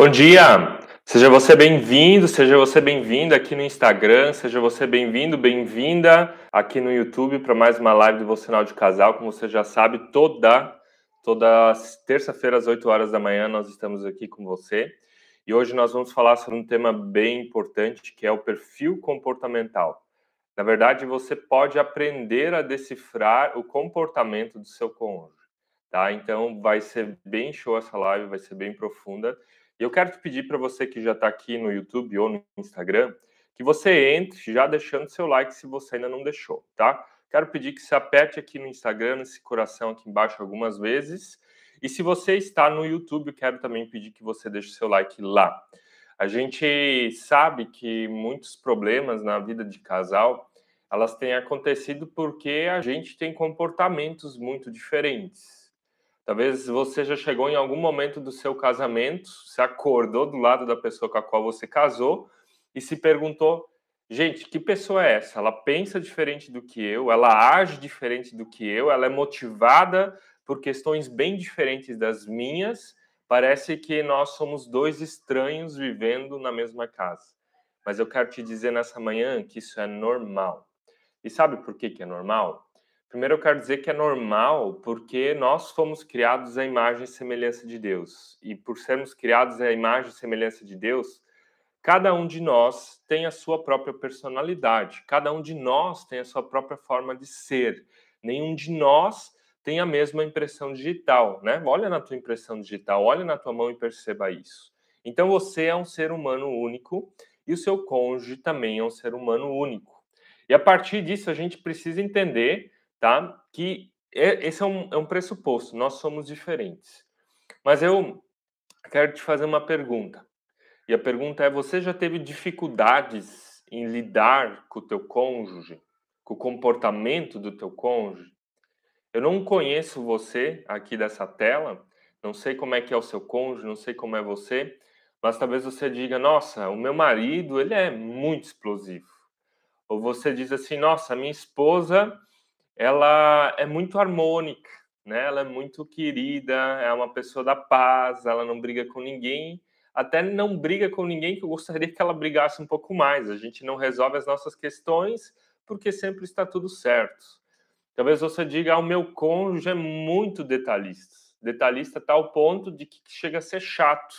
Bom dia! Seja você bem-vindo, seja você bem-vinda aqui no Instagram, seja você bem-vindo, bem-vinda aqui no YouTube para mais uma live do Vocinal de Casal. Como você já sabe, toda, toda terça-feira às 8 horas da manhã nós estamos aqui com você. E hoje nós vamos falar sobre um tema bem importante que é o perfil comportamental. Na verdade, você pode aprender a decifrar o comportamento do seu cônjuge, tá? Então vai ser bem show essa live, vai ser bem profunda. E eu quero te pedir para você que já está aqui no YouTube ou no Instagram, que você entre já deixando seu like se você ainda não deixou, tá? Quero pedir que você aperte aqui no Instagram, nesse coração aqui embaixo algumas vezes. E se você está no YouTube, quero também pedir que você deixe seu like lá. A gente sabe que muitos problemas na vida de casal, elas têm acontecido porque a gente tem comportamentos muito diferentes. Talvez você já chegou em algum momento do seu casamento, se acordou do lado da pessoa com a qual você casou e se perguntou: gente, que pessoa é essa? Ela pensa diferente do que eu, ela age diferente do que eu, ela é motivada por questões bem diferentes das minhas. Parece que nós somos dois estranhos vivendo na mesma casa. Mas eu quero te dizer nessa manhã que isso é normal. E sabe por que, que é normal? Primeiro, eu quero dizer que é normal porque nós fomos criados à imagem e semelhança de Deus. E por sermos criados à imagem e semelhança de Deus, cada um de nós tem a sua própria personalidade, cada um de nós tem a sua própria forma de ser. Nenhum de nós tem a mesma impressão digital, né? Olha na tua impressão digital, olha na tua mão e perceba isso. Então você é um ser humano único e o seu cônjuge também é um ser humano único. E a partir disso a gente precisa entender tá? Que é, esse é um, é um pressuposto, nós somos diferentes. Mas eu quero te fazer uma pergunta. E a pergunta é: você já teve dificuldades em lidar com o teu cônjuge, com o comportamento do teu cônjuge? Eu não conheço você aqui dessa tela, não sei como é que é o seu cônjuge, não sei como é você, mas talvez você diga: "Nossa, o meu marido, ele é muito explosivo". Ou você diz assim: "Nossa, minha esposa, ela é muito harmônica, né? Ela é muito querida, é uma pessoa da paz, ela não briga com ninguém, até não briga com ninguém que eu gostaria que ela brigasse um pouco mais. A gente não resolve as nossas questões porque sempre está tudo certo. Talvez você diga, ah, o meu cônjuge é muito detalhista. Detalhista a tal ponto de que chega a ser chato.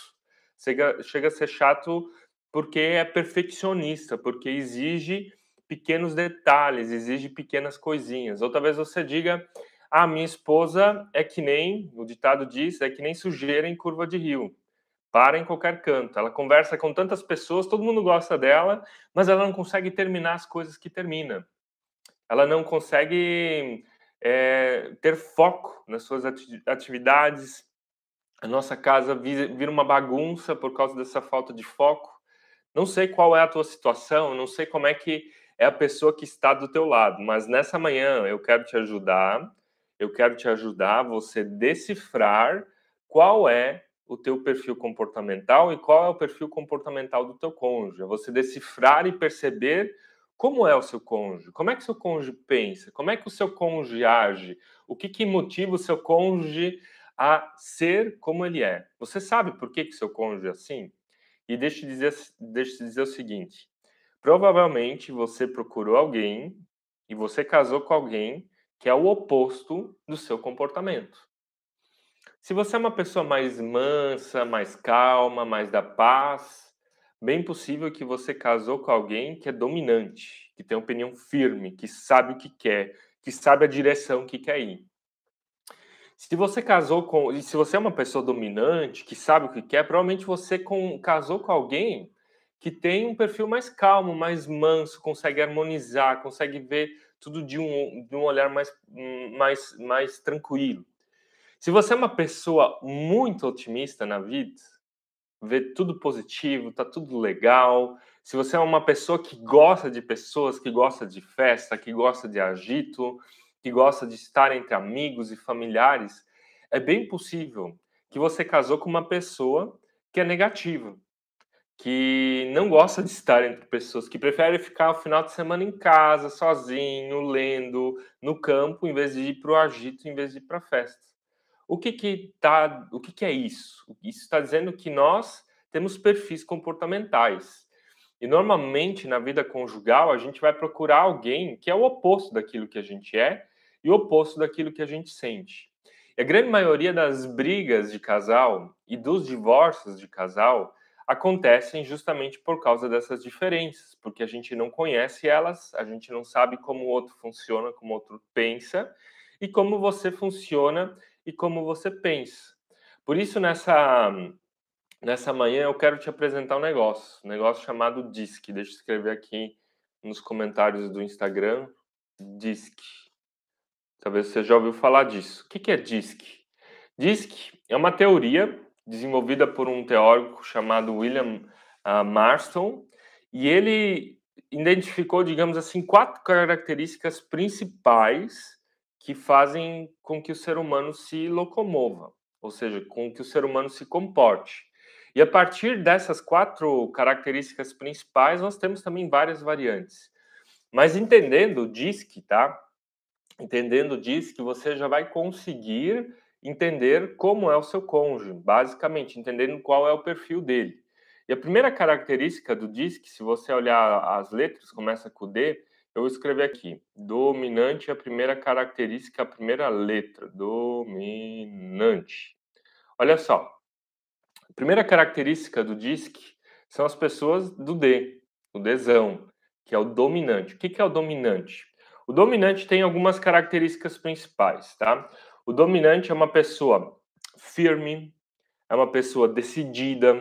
Chega, chega a ser chato porque é perfeccionista, porque exige pequenos detalhes, exige pequenas coisinhas. Ou talvez você diga: "Ah, minha esposa é que nem, o ditado diz, é que nem sujeira em curva de rio. Para em qualquer canto. Ela conversa com tantas pessoas, todo mundo gosta dela, mas ela não consegue terminar as coisas que termina. Ela não consegue é, ter foco nas suas atividades. A nossa casa vira uma bagunça por causa dessa falta de foco. Não sei qual é a tua situação, não sei como é que é a pessoa que está do teu lado. Mas nessa manhã eu quero te ajudar, eu quero te ajudar você decifrar qual é o teu perfil comportamental e qual é o perfil comportamental do teu cônjuge. Você decifrar e perceber como é o seu cônjuge, como é que o seu cônjuge pensa, como é que o seu cônjuge age, o que, que motiva o seu cônjuge a ser como ele é. Você sabe por que, que seu cônjuge é assim? E deixa eu dizer, deixa dizer o seguinte: Provavelmente você procurou alguém e você casou com alguém que é o oposto do seu comportamento. Se você é uma pessoa mais mansa, mais calma, mais da paz, bem possível que você casou com alguém que é dominante, que tem opinião firme, que sabe o que quer, que sabe a direção que quer ir. Se você casou com, e se você é uma pessoa dominante, que sabe o que quer, provavelmente você com, casou com alguém que tem um perfil mais calmo, mais manso, consegue harmonizar, consegue ver tudo de um, de um olhar mais, mais, mais tranquilo. Se você é uma pessoa muito otimista na vida, vê tudo positivo, tá tudo legal. Se você é uma pessoa que gosta de pessoas, que gosta de festa, que gosta de agito, que gosta de estar entre amigos e familiares, é bem possível que você casou com uma pessoa que é negativa, que não gosta de estar entre pessoas, que prefere ficar o final de semana em casa, sozinho, lendo, no campo, em vez de ir para o agito, em vez de ir para festas. O que que tá, o que que é isso? Isso está dizendo que nós temos perfis comportamentais. E normalmente na vida conjugal a gente vai procurar alguém que é o oposto daquilo que a gente é e o oposto daquilo que a gente sente. E a grande maioria das brigas de casal e dos divórcios de casal acontecem justamente por causa dessas diferenças, porque a gente não conhece elas, a gente não sabe como o outro funciona, como o outro pensa e como você funciona e como você pensa. Por isso nessa nessa manhã eu quero te apresentar um negócio, um negócio chamado DISC. Deixa eu escrever aqui nos comentários do Instagram, DISC. Talvez você já ouviu falar disso. O que é DISC? DISC é uma teoria desenvolvida por um teórico chamado William uh, Marston, e ele identificou, digamos assim, quatro características principais que fazem com que o ser humano se locomova, ou seja, com que o ser humano se comporte. E a partir dessas quatro características principais, nós temos também várias variantes. Mas entendendo o DISC, tá? Entendendo o DISC, você já vai conseguir entender como é o seu cônjuge, basicamente, entendendo qual é o perfil dele. E a primeira característica do DISC, se você olhar as letras, começa com D, eu vou escrever aqui. Dominante é a primeira característica, a primeira letra. Dominante. Olha só. A primeira característica do DISC são as pessoas do D, o Dzão, que é o dominante. O que é o dominante? O dominante tem algumas características principais, tá? O dominante é uma pessoa firme, é uma pessoa decidida,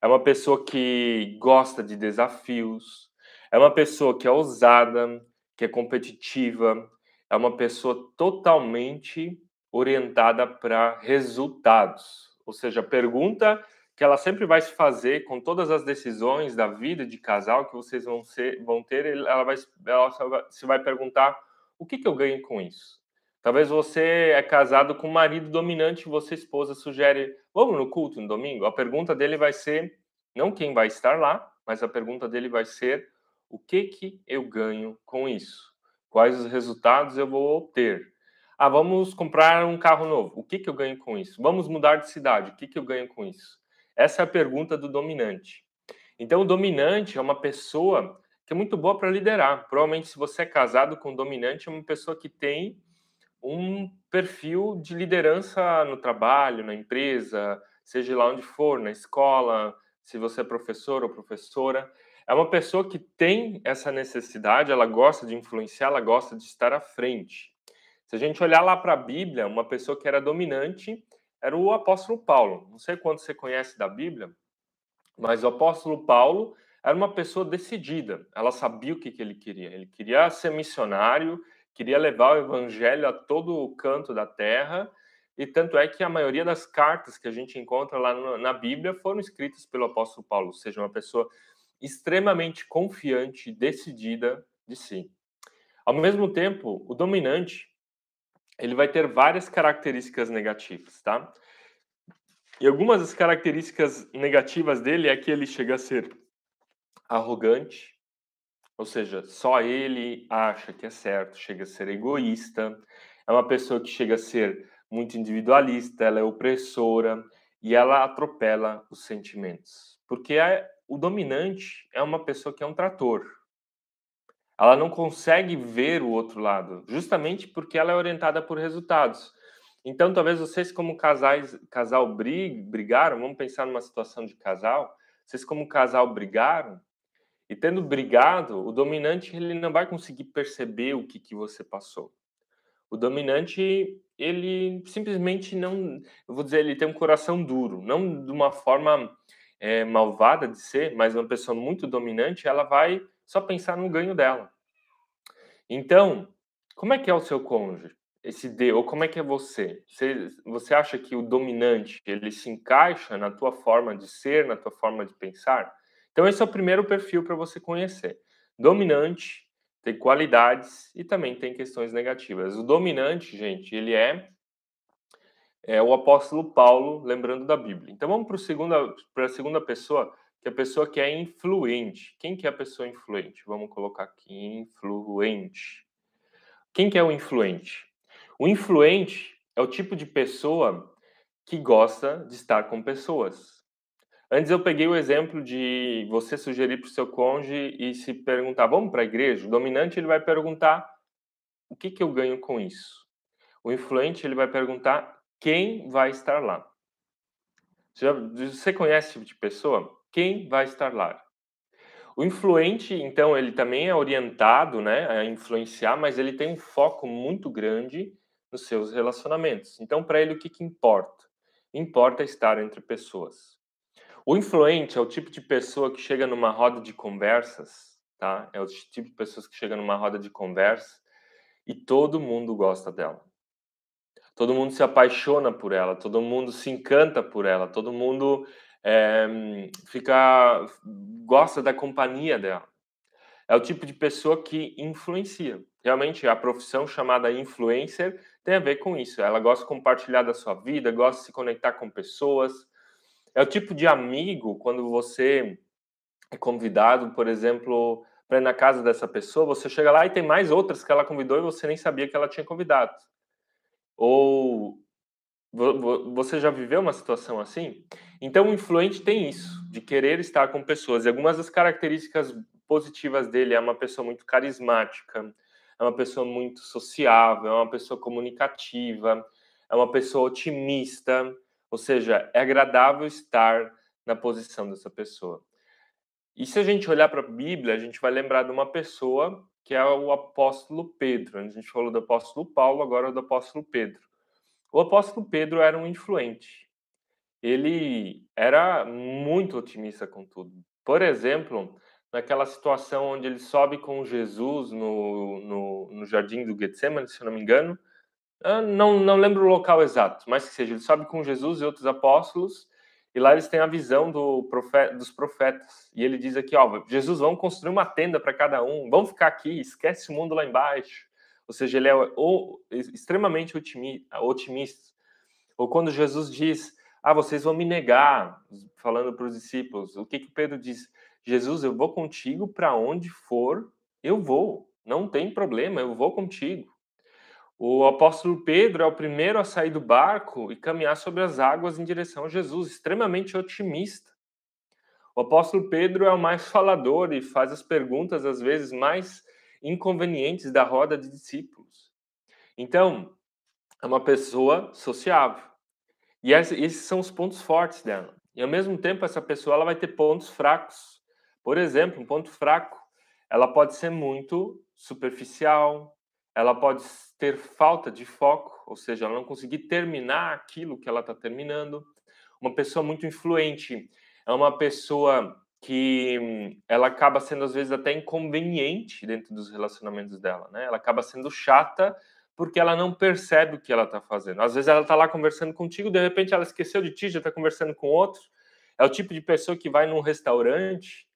é uma pessoa que gosta de desafios, é uma pessoa que é ousada, que é competitiva, é uma pessoa totalmente orientada para resultados. Ou seja, a pergunta que ela sempre vai se fazer com todas as decisões da vida de casal que vocês vão, ser, vão ter, ela vai, ela se vai perguntar o que, que eu ganho com isso? Talvez você é casado com um marido dominante e você, esposa, sugere, vamos no culto no domingo? A pergunta dele vai ser, não quem vai estar lá, mas a pergunta dele vai ser, o que que eu ganho com isso? Quais os resultados eu vou obter? Ah, vamos comprar um carro novo. O que que eu ganho com isso? Vamos mudar de cidade. O que que eu ganho com isso? Essa é a pergunta do dominante. Então, o dominante é uma pessoa que é muito boa para liderar. Provavelmente, se você é casado com um dominante, é uma pessoa que tem um perfil de liderança no trabalho, na empresa, seja lá onde for, na escola, se você é professor ou professora. É uma pessoa que tem essa necessidade, ela gosta de influenciar, ela gosta de estar à frente. Se a gente olhar lá para a Bíblia, uma pessoa que era dominante era o apóstolo Paulo. Não sei quanto você conhece da Bíblia, mas o apóstolo Paulo era uma pessoa decidida. Ela sabia o que, que ele queria. Ele queria ser missionário, queria levar o evangelho a todo o canto da terra, e tanto é que a maioria das cartas que a gente encontra lá na Bíblia foram escritas pelo apóstolo Paulo, ou seja, uma pessoa extremamente confiante decidida de si. Ao mesmo tempo, o dominante ele vai ter várias características negativas, tá? E algumas das características negativas dele é que ele chega a ser arrogante, ou seja, só ele acha que é certo, chega a ser egoísta, é uma pessoa que chega a ser muito individualista, ela é opressora e ela atropela os sentimentos. Porque é, o dominante é uma pessoa que é um trator. Ela não consegue ver o outro lado, justamente porque ela é orientada por resultados. Então, talvez vocês, como casais, casal brigaram, vamos pensar numa situação de casal, vocês, como casal, brigaram, e tendo brigado, o dominante ele não vai conseguir perceber o que, que você passou. O dominante, ele simplesmente não, eu vou dizer, ele tem um coração duro, não de uma forma é, malvada de ser, mas uma pessoa muito dominante, ela vai só pensar no ganho dela. Então, como é que é o seu cônjuge? Esse D, ou como é que é você? você? Você acha que o dominante, ele se encaixa na tua forma de ser, na tua forma de pensar? Então, esse é o primeiro perfil para você conhecer. Dominante, tem qualidades e também tem questões negativas. O dominante, gente, ele é, é o apóstolo Paulo, lembrando da Bíblia. Então, vamos para a segunda pessoa, que é a pessoa que é influente. Quem que é a pessoa influente? Vamos colocar aqui, influente. Quem que é o influente? O influente é o tipo de pessoa que gosta de estar com pessoas. Antes eu peguei o exemplo de você sugerir para o seu cônjuge e se perguntar, vamos para a igreja? O dominante ele vai perguntar, o que, que eu ganho com isso? O influente ele vai perguntar, quem vai estar lá? Você conhece esse tipo de pessoa? Quem vai estar lá? O influente, então, ele também é orientado né, a influenciar, mas ele tem um foco muito grande nos seus relacionamentos. Então, para ele, o que, que importa? Importa estar entre pessoas. O influente é o tipo de pessoa que chega numa roda de conversas, tá? É o tipo de pessoas que chega numa roda de conversa e todo mundo gosta dela. Todo mundo se apaixona por ela, todo mundo se encanta por ela, todo mundo é, fica gosta da companhia dela. É o tipo de pessoa que influencia. Realmente, a profissão chamada influencer tem a ver com isso. Ela gosta de compartilhar da sua vida, gosta de se conectar com pessoas. É o tipo de amigo quando você é convidado, por exemplo, para ir na casa dessa pessoa, você chega lá e tem mais outras que ela convidou e você nem sabia que ela tinha convidado. Ou você já viveu uma situação assim? Então, o influente tem isso, de querer estar com pessoas. E algumas das características positivas dele é uma pessoa muito carismática, é uma pessoa muito sociável, é uma pessoa comunicativa, é uma pessoa otimista, ou seja, é agradável estar na posição dessa pessoa. E se a gente olhar para a Bíblia, a gente vai lembrar de uma pessoa que é o apóstolo Pedro. A gente falou do apóstolo Paulo, agora é do apóstolo Pedro. O apóstolo Pedro era um influente. Ele era muito otimista com tudo. Por exemplo, naquela situação onde ele sobe com Jesus no, no, no jardim do Getsemane, se eu não me engano, não, não lembro o local exato, mas que seja, ele sobe com Jesus e outros apóstolos, e lá eles têm a visão do profeta, dos profetas. E ele diz aqui: ó, Jesus, vamos construir uma tenda para cada um, vamos ficar aqui, esquece o mundo lá embaixo. Ou seja, ele é o, extremamente otimista. Ou quando Jesus diz: Ah, vocês vão me negar, falando para os discípulos, o que, que Pedro diz? Jesus, eu vou contigo para onde for, eu vou. Não tem problema, eu vou contigo. O apóstolo Pedro é o primeiro a sair do barco e caminhar sobre as águas em direção a Jesus, extremamente otimista. O apóstolo Pedro é o mais falador e faz as perguntas, às vezes, mais inconvenientes da roda de discípulos. Então, é uma pessoa sociável. E esses são os pontos fortes dela. E ao mesmo tempo, essa pessoa ela vai ter pontos fracos. Por exemplo, um ponto fraco, ela pode ser muito superficial, ela pode ter falta de foco, ou seja, ela não conseguir terminar aquilo que ela está terminando. Uma pessoa muito influente é uma pessoa que ela acaba sendo às vezes até inconveniente dentro dos relacionamentos dela, né? Ela acaba sendo chata porque ela não percebe o que ela está fazendo. Às vezes ela está lá conversando contigo, de repente ela esqueceu de ti, já está conversando com outro. É o tipo de pessoa que vai num restaurante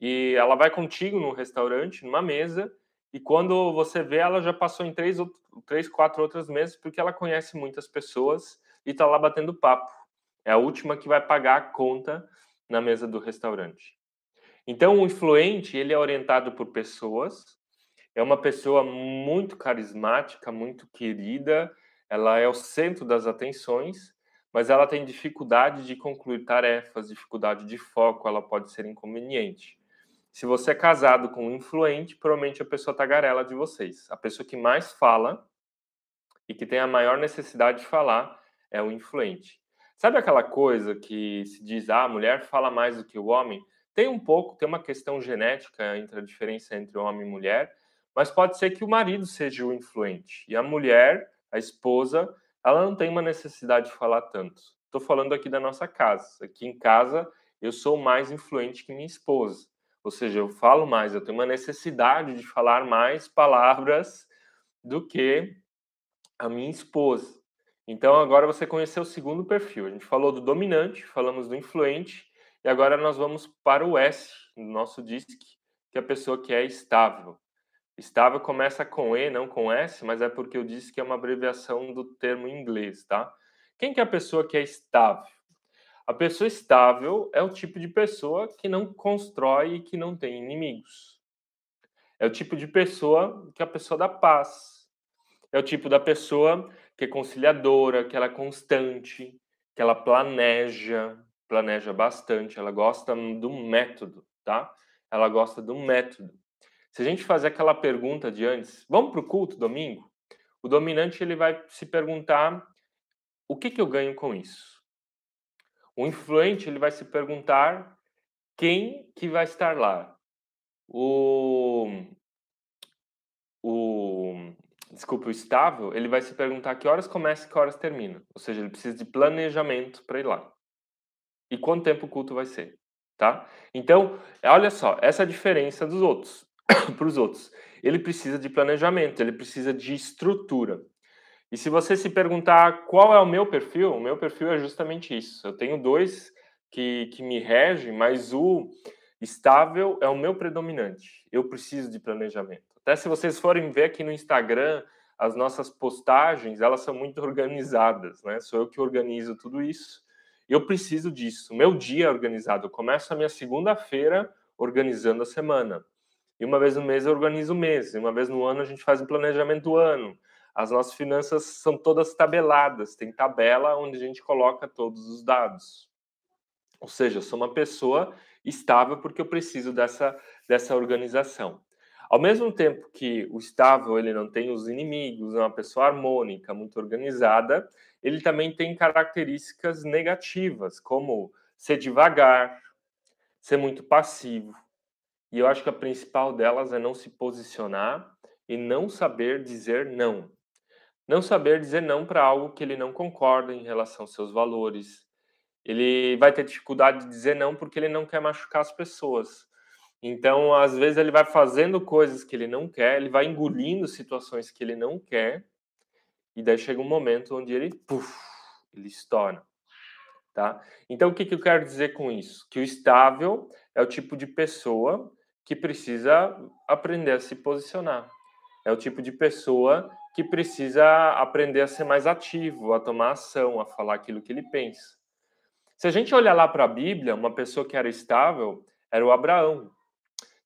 e ela vai contigo num restaurante, numa mesa, e quando você vê, ela já passou em três, três quatro outras mesas, porque ela conhece muitas pessoas e está lá batendo papo. É a última que vai pagar a conta na mesa do restaurante. Então, o influente, ele é orientado por pessoas, é uma pessoa muito carismática, muito querida, ela é o centro das atenções, mas ela tem dificuldade de concluir tarefas, dificuldade de foco, ela pode ser inconveniente. Se você é casado com um influente, provavelmente a pessoa tagarela de vocês. A pessoa que mais fala e que tem a maior necessidade de falar é o influente. Sabe aquela coisa que se diz, ah, a mulher fala mais do que o homem? Tem um pouco, tem uma questão genética entre a diferença entre homem e mulher, mas pode ser que o marido seja o influente e a mulher, a esposa, ela não tem uma necessidade de falar tanto. Estou falando aqui da nossa casa. Aqui em casa, eu sou mais influente que minha esposa. Ou seja, eu falo mais, eu tenho uma necessidade de falar mais palavras do que a minha esposa. Então, agora você conheceu o segundo perfil. A gente falou do dominante, falamos do influente, e agora nós vamos para o S, no nosso DISC, que é a pessoa que é estável. Estável começa com E, não com S, mas é porque eu disse que é uma abreviação do termo em inglês, tá? Quem que é a pessoa que é estável? A pessoa estável é o tipo de pessoa que não constrói e que não tem inimigos. É o tipo de pessoa que é a pessoa da paz. É o tipo da pessoa que é conciliadora, que ela é constante, que ela planeja, planeja bastante, ela gosta do método, tá? Ela gosta do método. Se a gente fazer aquela pergunta de antes, vamos para o culto domingo? O dominante ele vai se perguntar o que, que eu ganho com isso. O influente ele vai se perguntar quem que vai estar lá. O, o desculpa, o estável, ele vai se perguntar que horas começa e que horas termina. Ou seja, ele precisa de planejamento para ir lá. E quanto tempo o culto vai ser, tá? Então, olha só, essa é a diferença dos outros, para os outros. Ele precisa de planejamento, ele precisa de estrutura. E se você se perguntar qual é o meu perfil, o meu perfil é justamente isso. Eu tenho dois que, que me regem, mas o estável é o meu predominante. Eu preciso de planejamento. Até se vocês forem ver aqui no Instagram, as nossas postagens, elas são muito organizadas, né? Sou eu que organizo tudo isso. Eu preciso disso. Meu dia é organizado. Eu começo a minha segunda-feira organizando a semana. E uma vez no mês eu organizo o mês. E uma vez no ano a gente faz o planejamento do ano. As nossas finanças são todas tabeladas. Tem tabela onde a gente coloca todos os dados. Ou seja, eu sou uma pessoa estável porque eu preciso dessa, dessa organização. Ao mesmo tempo que o estável ele não tem os inimigos, é uma pessoa harmônica, muito organizada, ele também tem características negativas, como ser devagar, ser muito passivo. E eu acho que a principal delas é não se posicionar e não saber dizer não. Não saber dizer não para algo que ele não concorda em relação aos seus valores. Ele vai ter dificuldade de dizer não porque ele não quer machucar as pessoas. Então, às vezes, ele vai fazendo coisas que ele não quer, ele vai engolindo situações que ele não quer, e daí chega um momento onde ele, puff, ele estoura. Tá? Então, o que, que eu quero dizer com isso? Que o estável é o tipo de pessoa que precisa aprender a se posicionar. É o tipo de pessoa que precisa aprender a ser mais ativo, a tomar ação, a falar aquilo que ele pensa. Se a gente olhar lá para a Bíblia, uma pessoa que era estável era o Abraão.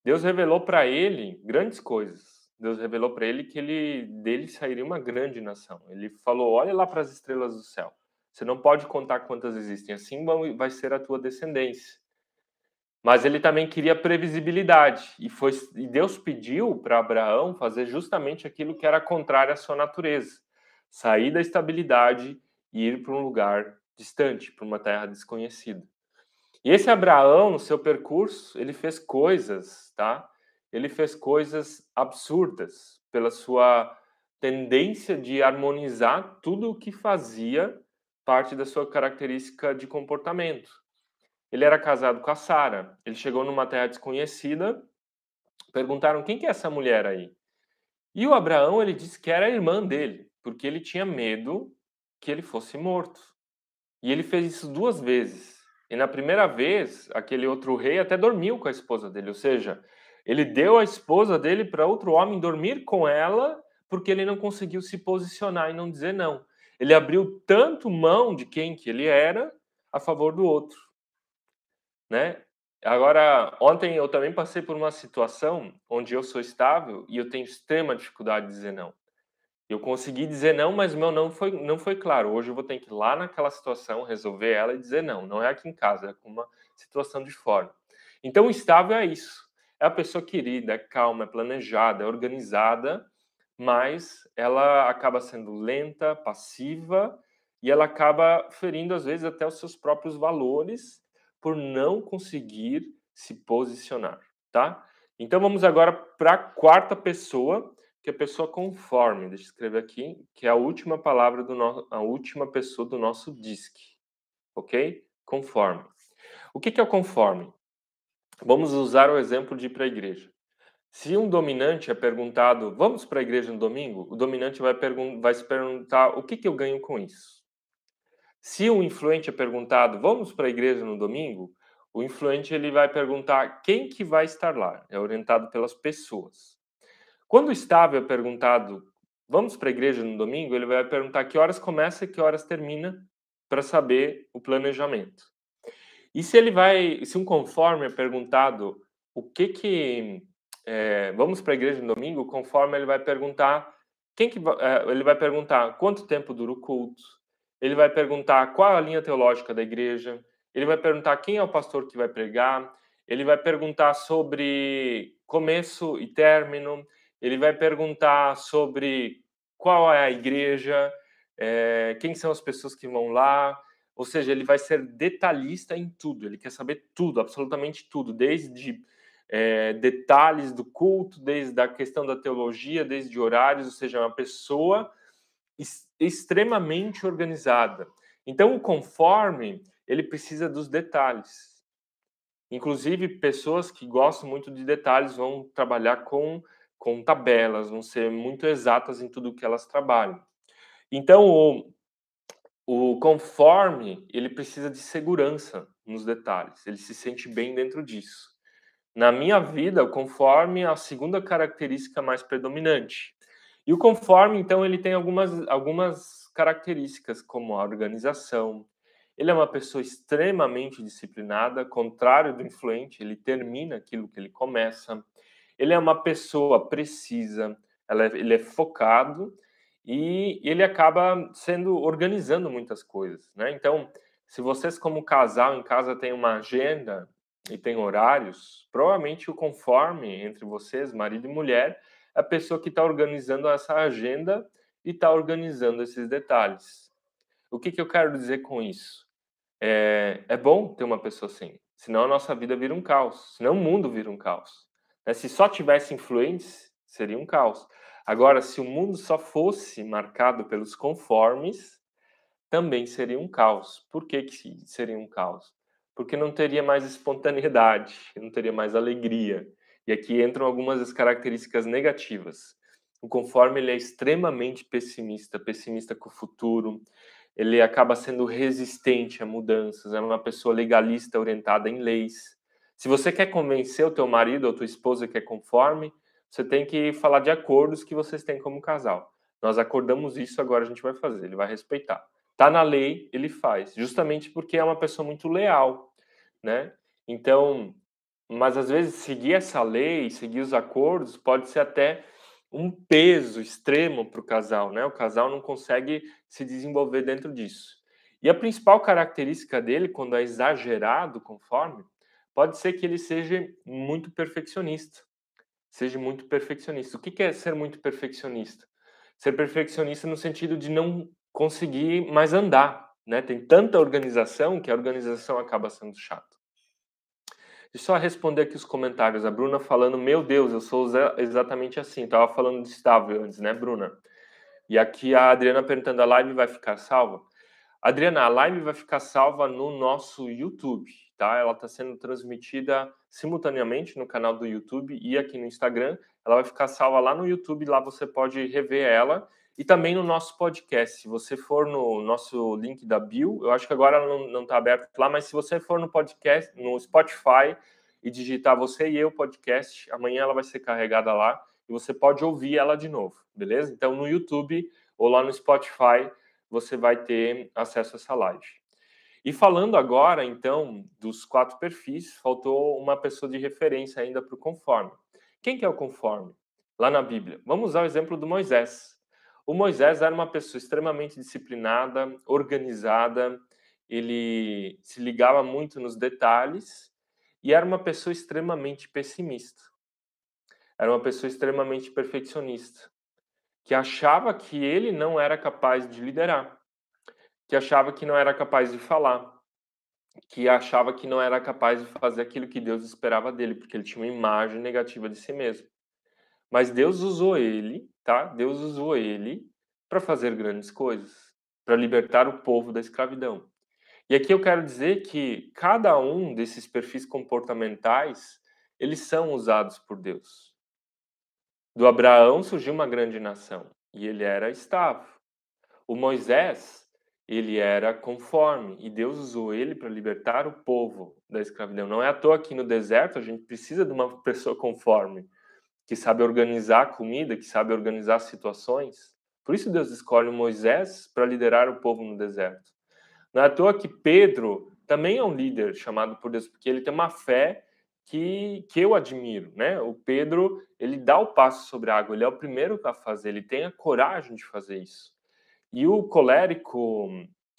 Deus revelou para ele grandes coisas. Deus revelou para ele que ele dele sairia uma grande nação. Ele falou: "Olha lá para as estrelas do céu. Você não pode contar quantas existem. Assim vai ser a tua descendência." Mas ele também queria previsibilidade e foi e Deus pediu para Abraão fazer justamente aquilo que era contrário à sua natureza: sair da estabilidade e ir para um lugar distante, para uma terra desconhecida. E esse Abraão, no seu percurso, ele fez coisas, tá? Ele fez coisas absurdas pela sua tendência de harmonizar tudo o que fazia parte da sua característica de comportamento. Ele era casado com a Sara. Ele chegou numa terra desconhecida. Perguntaram quem que é essa mulher aí. E o Abraão ele disse que era a irmã dele, porque ele tinha medo que ele fosse morto. E ele fez isso duas vezes. E na primeira vez, aquele outro rei até dormiu com a esposa dele, ou seja, ele deu a esposa dele para outro homem dormir com ela, porque ele não conseguiu se posicionar e não dizer não. Ele abriu tanto mão de quem que ele era a favor do outro, né? Agora, ontem eu também passei por uma situação onde eu sou estável e eu tenho extrema dificuldade de dizer não. Eu consegui dizer não, mas meu não foi, não foi claro. Hoje eu vou ter que ir lá naquela situação, resolver ela e dizer não. Não é aqui em casa, é com uma situação de fora. Então, o estável é isso. É a pessoa querida, é calma, é planejada, é organizada, mas ela acaba sendo lenta, passiva e ela acaba ferindo, às vezes, até os seus próprios valores por não conseguir se posicionar, tá? Então, vamos agora para a quarta pessoa que a pessoa conforme, deixa eu escrever aqui, que é a última palavra do nosso, a última pessoa do nosso disc, ok? Conforme. O que, que é o conforme? Vamos usar o exemplo de ir para a igreja. Se um dominante é perguntado, vamos para a igreja no domingo, o dominante vai, vai se perguntar, o que, que eu ganho com isso? Se um influente é perguntado, vamos para a igreja no domingo, o influente ele vai perguntar quem que vai estar lá. É orientado pelas pessoas. Quando o estável é perguntado, vamos para a igreja no domingo, ele vai perguntar que horas começa e que horas termina para saber o planejamento. E se ele vai, se um conforme é perguntado o que que é, vamos para a igreja no domingo, conforme ele vai perguntar quem que é, ele vai perguntar quanto tempo dura o culto, ele vai perguntar qual a linha teológica da igreja, ele vai perguntar quem é o pastor que vai pregar, ele vai perguntar sobre começo e término, ele vai perguntar sobre qual é a igreja, é, quem são as pessoas que vão lá, ou seja, ele vai ser detalhista em tudo, ele quer saber tudo, absolutamente tudo, desde é, detalhes do culto, desde a questão da teologia, desde horários, ou seja, é uma pessoa extremamente organizada. Então, o conforme, ele precisa dos detalhes. Inclusive, pessoas que gostam muito de detalhes vão trabalhar com, com tabelas, vão ser muito exatas em tudo que elas trabalham. Então, o, o conforme, ele precisa de segurança nos detalhes, ele se sente bem dentro disso. Na minha vida, o conforme é a segunda característica mais predominante. E o conforme, então, ele tem algumas, algumas características, como a organização. Ele é uma pessoa extremamente disciplinada, contrário do influente, ele termina aquilo que ele começa. Ele é uma pessoa precisa, é, ele é focado e ele acaba sendo organizando muitas coisas, né? Então, se vocês como casal em casa têm uma agenda e tem horários, provavelmente o conforme entre vocês, marido e mulher, a pessoa que está organizando essa agenda e está organizando esses detalhes. O que, que eu quero dizer com isso? É, é bom ter uma pessoa assim, senão a nossa vida vira um caos, senão o mundo vira um caos. Né? Se só tivesse influentes, seria um caos. Agora, se o mundo só fosse marcado pelos conformes, também seria um caos. Por que, que seria um caos? porque não teria mais espontaneidade, não teria mais alegria. E aqui entram algumas das características negativas. O conforme ele é extremamente pessimista, pessimista com o futuro, ele acaba sendo resistente a mudanças, é uma pessoa legalista orientada em leis. Se você quer convencer o teu marido ou tua esposa que é conforme, você tem que falar de acordos que vocês têm como casal. Nós acordamos isso, agora a gente vai fazer, ele vai respeitar. Tá na lei, ele faz, justamente porque é uma pessoa muito leal, né? Então, mas às vezes seguir essa lei, seguir os acordos, pode ser até um peso extremo para o casal, né? O casal não consegue se desenvolver dentro disso. E a principal característica dele, quando é exagerado conforme, pode ser que ele seja muito perfeccionista. Seja muito perfeccionista. O que é ser muito perfeccionista? Ser perfeccionista no sentido de não conseguir mais andar, né? Tem tanta organização que a organização acaba sendo chato. Eu só responder aqui os comentários. A Bruna falando, meu Deus, eu sou exatamente assim. Tava falando de estável antes, né, Bruna? E aqui a Adriana perguntando, a live vai ficar salva? Adriana, a live vai ficar salva no nosso YouTube, tá? Ela está sendo transmitida simultaneamente no canal do YouTube e aqui no Instagram. Ela vai ficar salva lá no YouTube, lá você pode rever ela e também no nosso podcast. Se você for no nosso link da bio, eu acho que agora não está aberto lá, mas se você for no podcast, no Spotify e digitar você e eu podcast, amanhã ela vai ser carregada lá e você pode ouvir ela de novo, beleza? Então no YouTube ou lá no Spotify você vai ter acesso a essa live. E falando agora, então, dos quatro perfis, faltou uma pessoa de referência ainda para o conforme. Quem que é o conforme? Lá na Bíblia. Vamos usar o exemplo do Moisés. O Moisés era uma pessoa extremamente disciplinada, organizada, ele se ligava muito nos detalhes e era uma pessoa extremamente pessimista. Era uma pessoa extremamente perfeccionista, que achava que ele não era capaz de liderar, que achava que não era capaz de falar, que achava que não era capaz de fazer aquilo que Deus esperava dele, porque ele tinha uma imagem negativa de si mesmo. Mas Deus usou ele, tá? Deus usou ele para fazer grandes coisas, para libertar o povo da escravidão. E aqui eu quero dizer que cada um desses perfis comportamentais, eles são usados por Deus. Do Abraão surgiu uma grande nação e ele era estável. O Moisés, ele era conforme e Deus usou ele para libertar o povo da escravidão. Não é à toa que no deserto a gente precisa de uma pessoa conforme, que sabe organizar comida, que sabe organizar situações. Por isso Deus escolhe Moisés para liderar o povo no deserto. Não é à toa que Pedro também é um líder chamado por Deus, porque ele tem uma fé que, que eu admiro, né? O Pedro, ele dá o passo sobre a água, ele é o primeiro a fazer, ele tem a coragem de fazer isso. E o colérico,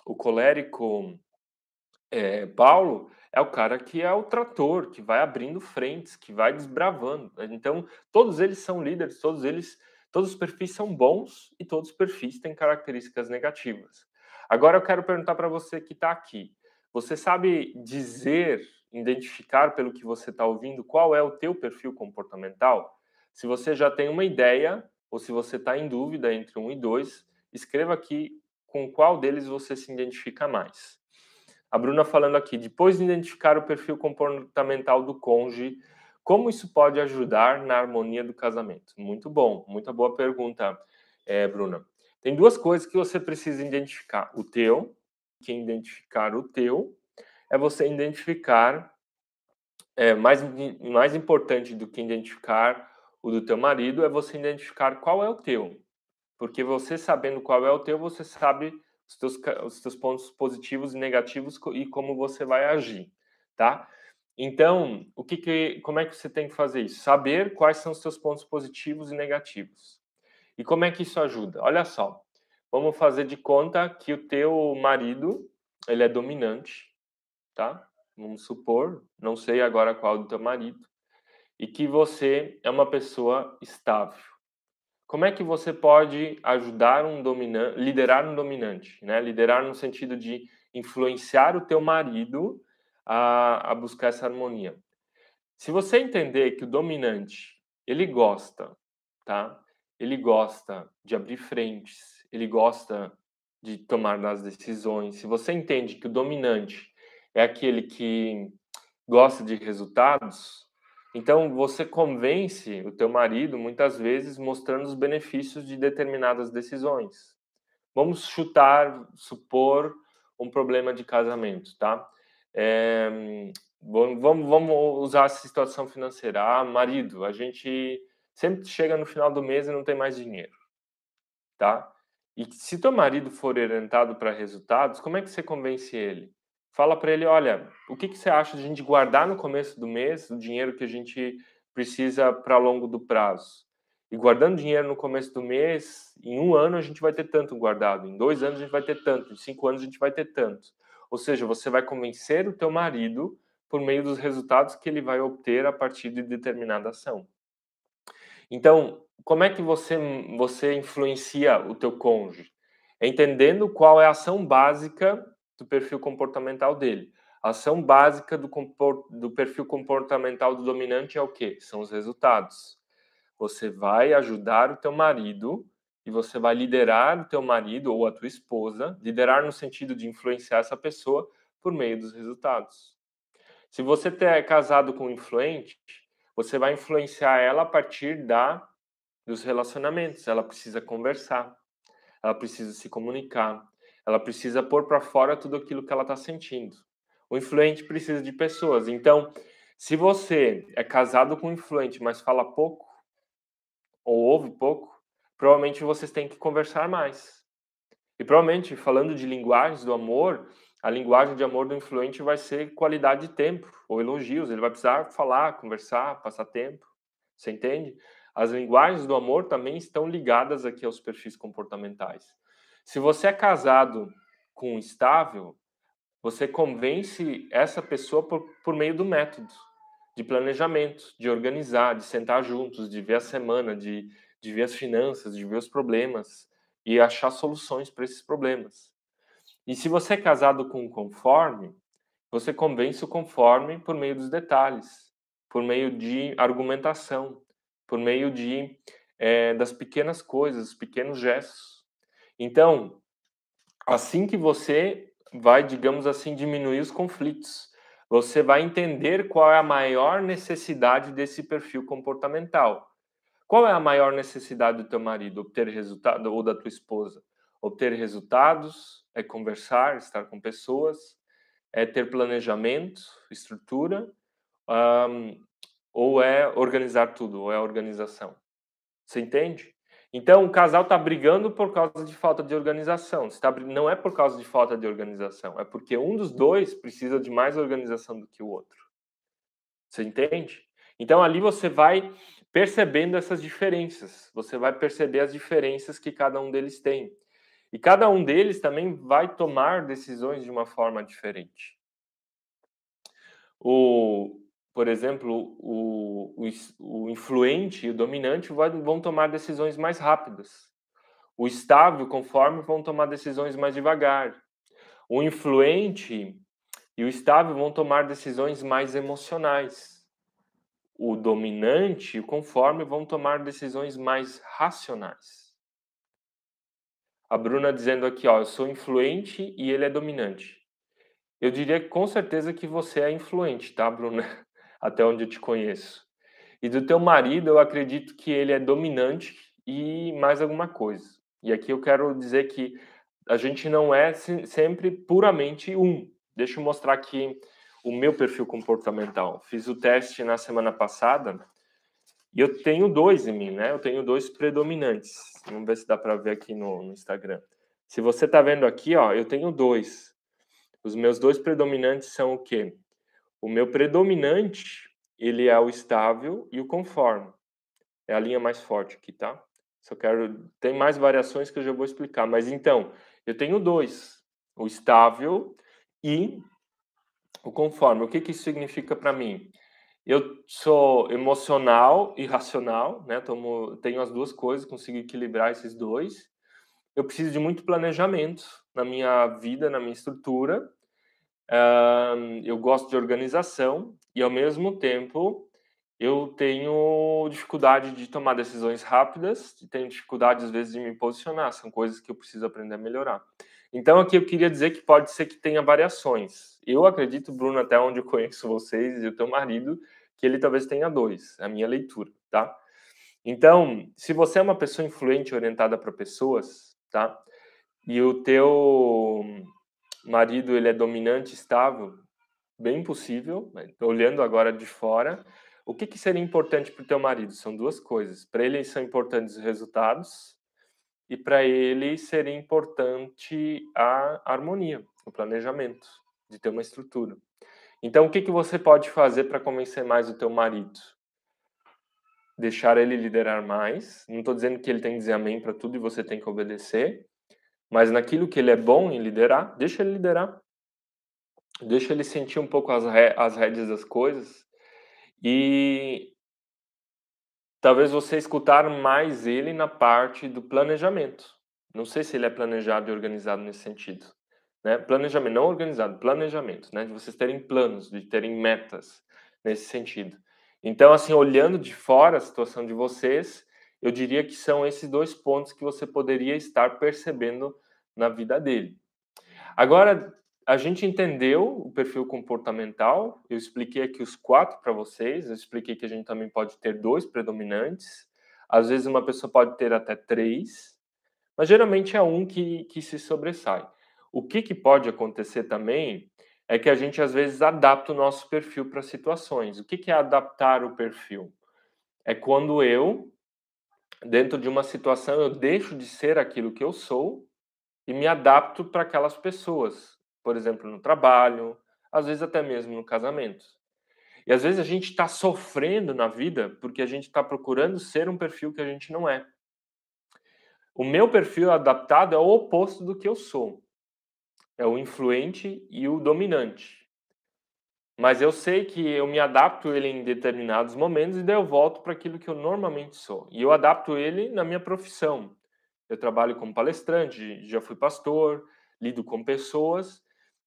o colérico É, Paulo é o cara que é o trator, que vai abrindo frentes, que vai desbravando. Então, todos eles são líderes, todos eles, todos os perfis são bons e todos os perfis têm características negativas. Agora eu quero perguntar para você que está aqui. Você sabe dizer, identificar pelo que você está ouvindo, qual é o teu perfil comportamental? Se você já tem uma ideia, ou se você está em dúvida entre um e dois, escreva aqui com qual deles você se identifica mais. A Bruna falando aqui, depois de identificar o perfil comportamental do cônjuge, como isso pode ajudar na harmonia do casamento? Muito bom, muita boa pergunta, é, Bruna. Tem duas coisas que você precisa identificar. O teu, que identificar o teu, é você identificar, é, mais, mais importante do que identificar o do teu marido, é você identificar qual é o teu. Porque você sabendo qual é o teu, você sabe os teus, os teus pontos positivos e negativos e como você vai agir, tá? Então, o que, que como é que você tem que fazer isso? Saber quais são os teus pontos positivos e negativos. E como é que isso ajuda? Olha só, vamos fazer de conta que o teu marido, ele é dominante, tá? Vamos supor, não sei agora qual do teu marido, e que você é uma pessoa estável. Como é que você pode ajudar um dominante, liderar um dominante, né? Liderar no sentido de influenciar o teu marido a, a buscar essa harmonia. Se você entender que o dominante ele gosta, tá? Ele gosta de abrir frentes, ele gosta de tomar as decisões. Se você entende que o dominante é aquele que gosta de resultados, então você convence o teu marido muitas vezes mostrando os benefícios de determinadas decisões. Vamos chutar, supor um problema de casamento, tá? É, vamos, vamos usar a situação financeira. Ah, marido, a gente sempre chega no final do mês e não tem mais dinheiro, tá? E se teu marido for orientado para resultados, como é que você convence ele? Fala para ele, olha, o que, que você acha de a gente guardar no começo do mês o dinheiro que a gente precisa para longo do prazo? E guardando dinheiro no começo do mês, em um ano a gente vai ter tanto guardado, em dois anos a gente vai ter tanto, em cinco anos a gente vai ter tanto. Ou seja, você vai convencer o teu marido por meio dos resultados que ele vai obter a partir de determinada ação. Então, como é que você, você influencia o teu cônjuge? Entendendo qual é a ação básica do perfil comportamental dele. A ação básica do, do perfil comportamental do dominante é o quê? São os resultados. Você vai ajudar o teu marido e você vai liderar o teu marido ou a tua esposa, liderar no sentido de influenciar essa pessoa por meio dos resultados. Se você é casado com um influente, você vai influenciar ela a partir da dos relacionamentos. Ela precisa conversar, ela precisa se comunicar, ela precisa pôr para fora tudo aquilo que ela está sentindo. O influente precisa de pessoas. Então, se você é casado com um influente, mas fala pouco, ou ouve pouco, provavelmente vocês têm que conversar mais. E provavelmente, falando de linguagens do amor, a linguagem de amor do influente vai ser qualidade de tempo, ou elogios. Ele vai precisar falar, conversar, passar tempo. Você entende? As linguagens do amor também estão ligadas aqui aos perfis comportamentais. Se você é casado com um estável, você convence essa pessoa por, por meio do método de planejamento, de organizar, de sentar juntos, de ver a semana, de, de ver as finanças, de ver os problemas e achar soluções para esses problemas. E se você é casado com um conforme, você convence o conforme por meio dos detalhes, por meio de argumentação, por meio de é, das pequenas coisas, pequenos gestos. Então, assim que você vai, digamos assim, diminuir os conflitos, você vai entender qual é a maior necessidade desse perfil comportamental. Qual é a maior necessidade do teu marido? Obter resultado ou da tua esposa? Obter resultados, é conversar, estar com pessoas, é ter planejamento, estrutura, um, ou é organizar tudo, ou é organização. Você entende? Então, o casal está brigando por causa de falta de organização. Tá, não é por causa de falta de organização, é porque um dos dois precisa de mais organização do que o outro. Você entende? Então, ali você vai percebendo essas diferenças. Você vai perceber as diferenças que cada um deles tem. E cada um deles também vai tomar decisões de uma forma diferente. O, por exemplo, o, o, o influente e o dominante vão tomar decisões mais rápidas. O estável, conforme, vão tomar decisões mais devagar. O influente e o estável vão tomar decisões mais emocionais. O dominante e o conforme vão tomar decisões mais racionais. A Bruna dizendo aqui, ó, eu sou influente e ele é dominante. Eu diria com certeza que você é influente, tá, Bruna? Até onde eu te conheço. E do teu marido, eu acredito que ele é dominante e mais alguma coisa. E aqui eu quero dizer que a gente não é sempre puramente um. Deixa eu mostrar aqui o meu perfil comportamental. Fiz o teste na semana passada e eu tenho dois em mim, né? Eu tenho dois predominantes. Vamos ver se dá para ver aqui no, no Instagram. Se você está vendo aqui, ó, eu tenho dois. Os meus dois predominantes são o quê? O meu predominante, ele é o estável e o conforme. É a linha mais forte aqui, tá? Só quero. Tem mais variações que eu já vou explicar. Mas então, eu tenho dois: o estável e o conforme. O que, que isso significa para mim? Eu sou emocional e racional, né? Tomo, tenho as duas coisas, consigo equilibrar esses dois. Eu preciso de muito planejamento na minha vida, na minha estrutura. Eu gosto de organização e, ao mesmo tempo, eu tenho dificuldade de tomar decisões rápidas, tenho dificuldade às vezes de me posicionar, são coisas que eu preciso aprender a melhorar. Então aqui eu queria dizer que pode ser que tenha variações. Eu acredito, Bruno, até onde eu conheço vocês e o teu marido, que ele talvez tenha dois, a minha leitura, tá? Então, se você é uma pessoa influente orientada para pessoas, tá? E o teu marido ele é dominante, estável, bem possível, olhando agora de fora, o que, que seria importante para o teu marido? São duas coisas. Para ele são importantes os resultados e para ele seria importante a harmonia, o planejamento, de ter uma estrutura. Então, o que, que você pode fazer para convencer mais o teu marido? Deixar ele liderar mais. Não estou dizendo que ele tem que dizer amém para tudo e você tem que obedecer, mas naquilo que ele é bom em liderar, deixa ele liderar. Deixa ele sentir um pouco as, as rédeas das coisas e talvez você escutar mais ele na parte do planejamento. Não sei se ele é planejado e organizado nesse sentido. Né? Planejamento, não organizado, planejamento, né? De vocês terem planos, de terem metas nesse sentido. Então, assim, olhando de fora a situação de vocês, eu diria que são esses dois pontos que você poderia estar percebendo na vida dele. Agora, a gente entendeu o perfil comportamental, eu expliquei aqui os quatro para vocês, eu expliquei que a gente também pode ter dois predominantes, às vezes uma pessoa pode ter até três, mas geralmente é um que, que se sobressai. O que, que pode acontecer também é que a gente às vezes adapta o nosso perfil para situações. O que, que é adaptar o perfil? É quando eu, dentro de uma situação, eu deixo de ser aquilo que eu sou e me adapto para aquelas pessoas por exemplo, no trabalho, às vezes até mesmo no casamento. E às vezes a gente está sofrendo na vida porque a gente está procurando ser um perfil que a gente não é. O meu perfil adaptado é o oposto do que eu sou. É o influente e o dominante. Mas eu sei que eu me adapto ele em determinados momentos e daí eu volto para aquilo que eu normalmente sou. E eu adapto ele na minha profissão. Eu trabalho como palestrante, já fui pastor, lido com pessoas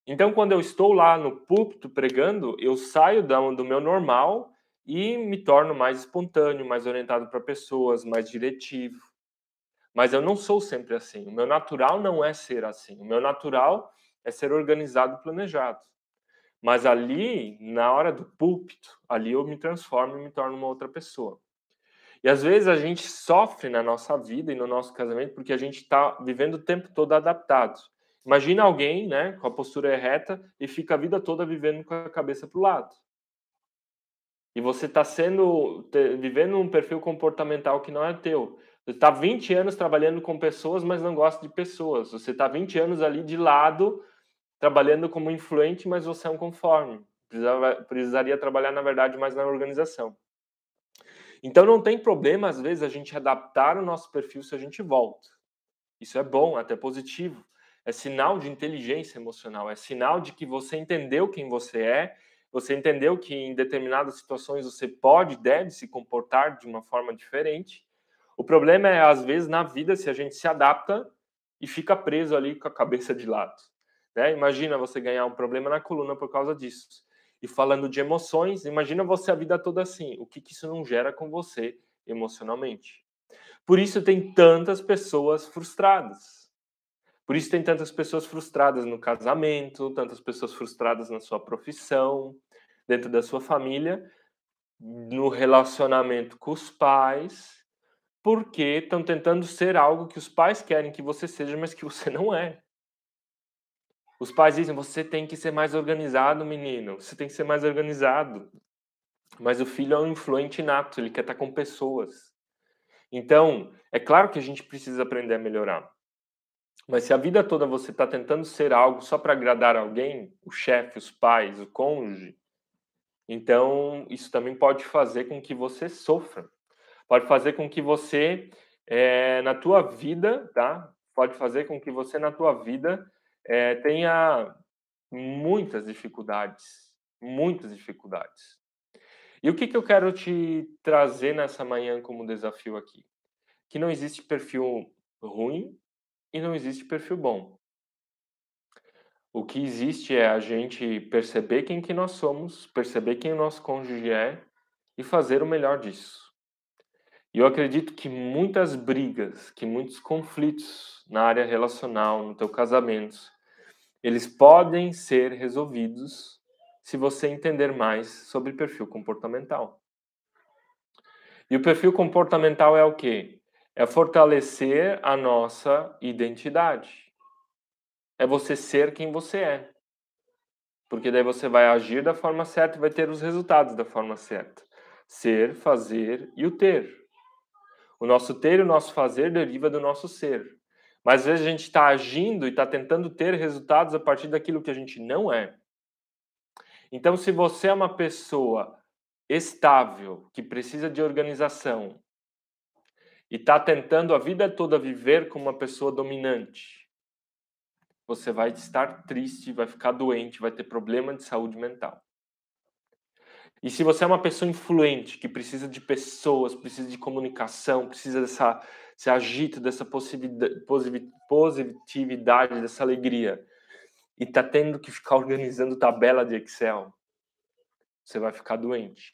então, quando eu estou lá no púlpito pregando, eu saio do meu normal e me torno mais espontâneo, mais orientado para pessoas, mais diretivo. Mas eu não sou sempre assim. O meu natural não é ser assim. O meu natural é ser organizado planejado. Mas ali, na hora do púlpito, ali eu me transformo e me torno uma outra pessoa. E às vezes a gente sofre na nossa vida e no nosso casamento porque a gente está vivendo o tempo todo adaptado. Imagina alguém, né, com a postura reta e fica a vida toda vivendo com a cabeça para o lado. E você está sendo vivendo um perfil comportamental que não é teu. Você está 20 anos trabalhando com pessoas, mas não gosta de pessoas. Você está 20 anos ali de lado, trabalhando como influente, mas você é um conforme. Precisava, precisaria trabalhar, na verdade, mais na organização. Então não tem problema, às vezes, a gente adaptar o nosso perfil se a gente volta. Isso é bom, até positivo é sinal de inteligência emocional, é sinal de que você entendeu quem você é, Você entendeu que em determinadas situações você pode, deve se comportar de uma forma diferente. O problema é, às vezes, na vida, se a gente se adapta e fica preso ali com a cabeça de lado. Né? Imagina você ganhar um problema na coluna por causa disso. E falando de emoções, imagina você a vida toda assim. O que, que isso não gera com você emocionalmente? Por isso tem tantas pessoas frustradas. Por isso tem tantas pessoas frustradas no casamento, tantas pessoas frustradas na sua profissão, dentro da sua família, no relacionamento com os pais, porque estão tentando ser algo que os pais querem que você seja, mas que você não é. Os pais dizem: você tem que ser mais organizado, menino, você tem que ser mais organizado. Mas o filho é um influente nato, ele quer estar com pessoas. Então, é claro que a gente precisa aprender a melhorar. Mas se a vida toda você está tentando ser algo só para agradar alguém, o chefe, os pais, o cônjuge, então isso também pode fazer com que você sofra. Pode fazer com que você, é, na tua vida, tá? Pode fazer com que você, na tua vida, é, tenha muitas dificuldades. Muitas dificuldades. E o que, que eu quero te trazer nessa manhã como desafio aqui? Que não existe perfil ruim e não existe perfil bom. O que existe é a gente perceber quem que nós somos, perceber quem o nosso cônjuge é e fazer o melhor disso. E eu acredito que muitas brigas, que muitos conflitos na área relacional, no teu casamento, eles podem ser resolvidos se você entender mais sobre perfil comportamental. E o perfil comportamental é o quê? é fortalecer a nossa identidade. É você ser quem você é. Porque daí você vai agir da forma certa e vai ter os resultados da forma certa. Ser, fazer e o ter. O nosso ter e o nosso fazer deriva do nosso ser. Mas às vezes a gente está agindo e está tentando ter resultados a partir daquilo que a gente não é. Então, se você é uma pessoa estável, que precisa de organização, e está tentando a vida toda viver como uma pessoa dominante, você vai estar triste, vai ficar doente, vai ter problema de saúde mental. E se você é uma pessoa influente, que precisa de pessoas, precisa de comunicação, precisa dessa, desse agito, dessa positividade, dessa alegria, e está tendo que ficar organizando tabela de Excel, você vai ficar doente.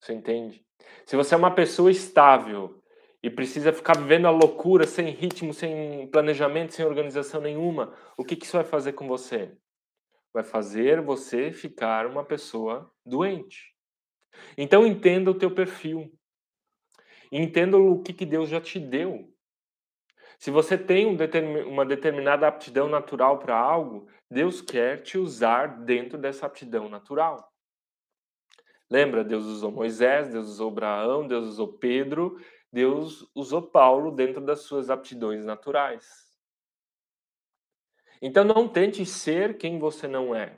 Você entende? Se você é uma pessoa estável e precisa ficar vivendo a loucura sem ritmo, sem planejamento, sem organização nenhuma, o que, que isso vai fazer com você? Vai fazer você ficar uma pessoa doente. Então entenda o teu perfil. Entenda o que, que Deus já te deu. Se você tem um uma determinada aptidão natural para algo, Deus quer te usar dentro dessa aptidão natural. Lembra? Deus usou Moisés, Deus usou Abraão, Deus usou Pedro, Deus usou Paulo dentro das suas aptidões naturais. Então não tente ser quem você não é.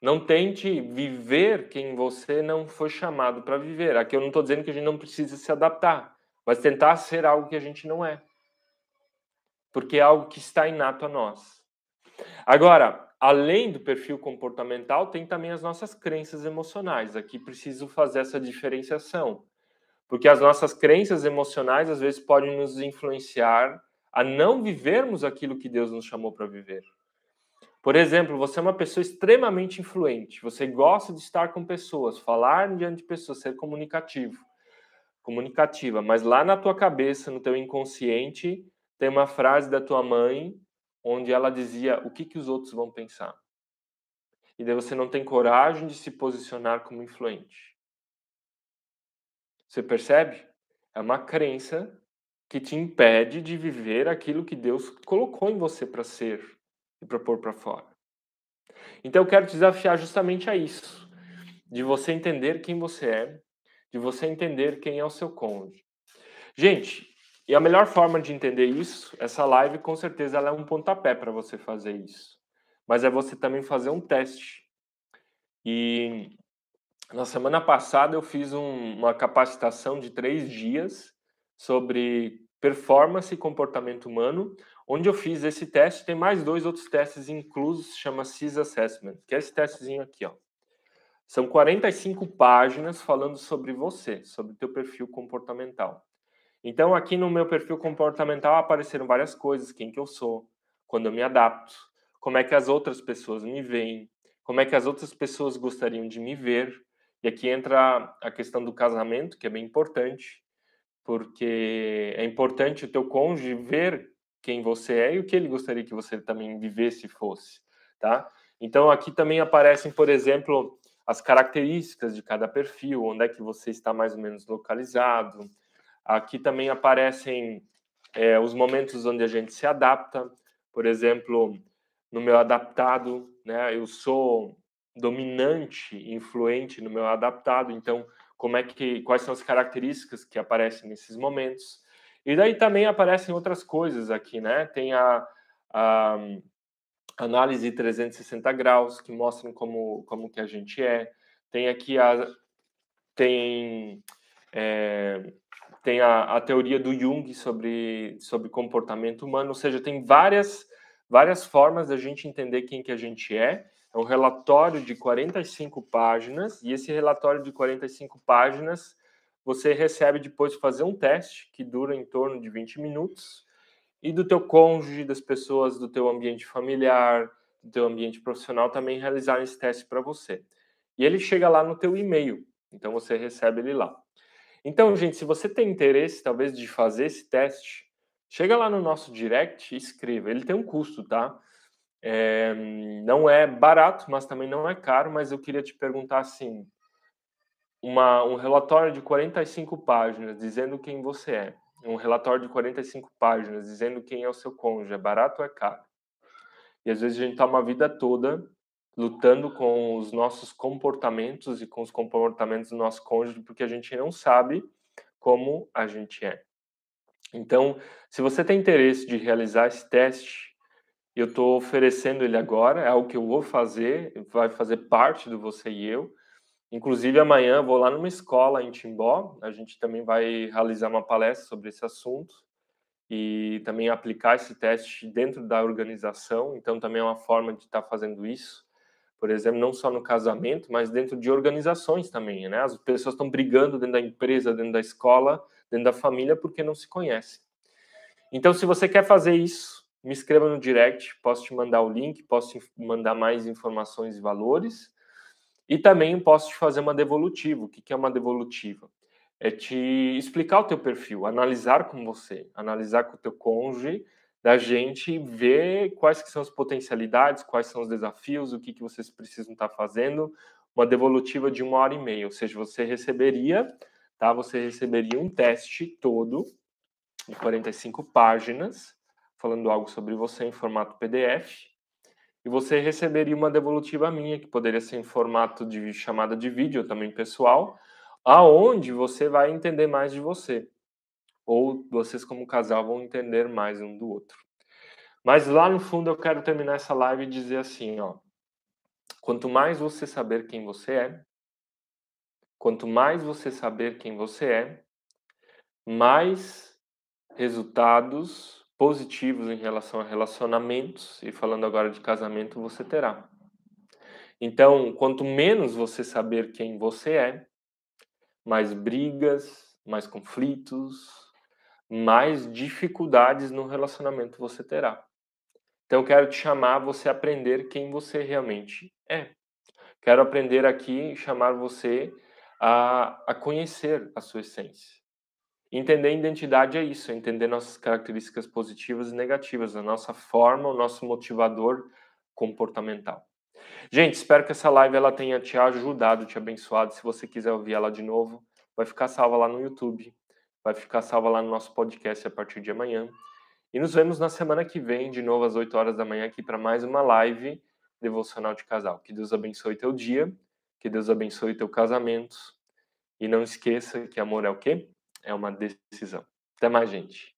Não tente viver quem você não foi chamado para viver. Aqui eu não estou dizendo que a gente não precisa se adaptar, mas tentar ser algo que a gente não é. Porque é algo que está inato a nós. Agora, além do perfil comportamental, tem também as nossas crenças emocionais. Aqui preciso fazer essa diferenciação, porque as nossas crenças emocionais às vezes podem nos influenciar a não vivermos aquilo que Deus nos chamou para viver. Por exemplo, você é uma pessoa extremamente influente, você gosta de estar com pessoas, falar diante de pessoas, ser comunicativo, comunicativa, mas lá na tua cabeça, no teu inconsciente, tem uma frase da tua mãe onde ela dizia o que, que os outros vão pensar. E daí você não tem coragem de se posicionar como influente. Você percebe? É uma crença que te impede de viver aquilo que Deus colocou em você para ser e para pôr para fora. Então eu quero te desafiar justamente a isso, de você entender quem você é, de você entender quem é o seu cônjuge. Gente, e a melhor forma de entender isso, essa live com certeza ela é um pontapé para você fazer isso. Mas é você também fazer um teste. E na semana passada eu fiz um, uma capacitação de três dias sobre performance e comportamento humano, onde eu fiz esse teste. Tem mais dois outros testes inclusos, chama CIS Assessment, que é esse testezinho aqui, ó. São 45 páginas falando sobre você, sobre o teu perfil comportamental. Então, aqui no meu perfil comportamental apareceram várias coisas, quem que eu sou, quando eu me adapto, como é que as outras pessoas me veem, como é que as outras pessoas gostariam de me ver. E aqui entra a questão do casamento, que é bem importante, porque é importante o teu cônjuge ver quem você é e o que ele gostaria que você também vivesse e fosse, tá? Então aqui também aparecem, por exemplo, as características de cada perfil, onde é que você está mais ou menos localizado. Aqui também aparecem é, os momentos onde a gente se adapta. Por exemplo, no meu adaptado, né, eu sou dominante, influente no meu adaptado. Então, como é que, quais são as características que aparecem nesses momentos? E daí também aparecem outras coisas aqui, né? Tem a, a análise 360 graus que mostram como como que a gente é. Tem aqui a tem é, tem a, a teoria do Jung sobre sobre comportamento humano, ou seja, tem várias várias formas da gente entender quem que a gente é. É um relatório de 45 páginas e esse relatório de 45 páginas você recebe depois de fazer um teste que dura em torno de 20 minutos e do teu cônjuge, das pessoas do teu ambiente familiar, do teu ambiente profissional também realizar esse teste para você. E ele chega lá no teu e-mail, então você recebe ele lá. Então, gente, se você tem interesse talvez de fazer esse teste, chega lá no nosso direct e escreva. Ele tem um custo, tá? É, não é barato, mas também não é caro, mas eu queria te perguntar assim, uma, um relatório de 45 páginas dizendo quem você é um relatório de 45 páginas dizendo quem é o seu cônjuge, é barato ou é caro? E às vezes a gente está uma vida toda lutando com os nossos comportamentos e com os comportamentos do nosso cônjuge, porque a gente não sabe como a gente é. Então, se você tem interesse de realizar esse teste, eu estou oferecendo ele agora, é algo que eu vou fazer, vai fazer parte do você e eu. Inclusive, amanhã vou lá numa escola em Timbó, a gente também vai realizar uma palestra sobre esse assunto e também aplicar esse teste dentro da organização. Então, também é uma forma de estar tá fazendo isso. Por exemplo, não só no casamento, mas dentro de organizações também, né? As pessoas estão brigando dentro da empresa, dentro da escola, dentro da família, porque não se conhecem. Então, se você quer fazer isso, me escreva no direct, posso te mandar o link, posso te mandar mais informações e valores. E também posso te fazer uma devolutiva. O que é uma devolutiva? É te explicar o teu perfil, analisar com você, analisar com o teu cônjuge, da gente ver quais que são as potencialidades, quais são os desafios, o que, que vocês precisam estar fazendo. Uma devolutiva de uma hora e meia, ou seja, você receberia, tá? Você receberia um teste todo de 45 páginas, falando algo sobre você em formato PDF, e você receberia uma devolutiva minha, que poderia ser em formato de chamada de vídeo, também pessoal, aonde você vai entender mais de você. Ou vocês, como casal, vão entender mais um do outro. Mas lá no fundo eu quero terminar essa live e dizer assim, ó. Quanto mais você saber quem você é, quanto mais você saber quem você é, mais resultados positivos em relação a relacionamentos, e falando agora de casamento, você terá. Então, quanto menos você saber quem você é, mais brigas, mais conflitos, mais dificuldades no relacionamento você terá. Então, eu quero te chamar a você aprender quem você realmente é. Quero aprender aqui, chamar você a, a conhecer a sua essência. Entender identidade é isso, é entender nossas características positivas e negativas, a nossa forma, o nosso motivador comportamental. Gente, espero que essa live ela tenha te ajudado, te abençoado. Se você quiser ouvir ela de novo, vai ficar salva lá no YouTube, vai ficar salva lá no nosso podcast a partir de amanhã. E nos vemos na semana que vem, de novo às 8 horas da manhã, aqui para mais uma live devocional de casal. Que Deus abençoe teu dia, que Deus abençoe teu casamento. E não esqueça que amor é o quê? É uma decisão. Até mais, gente.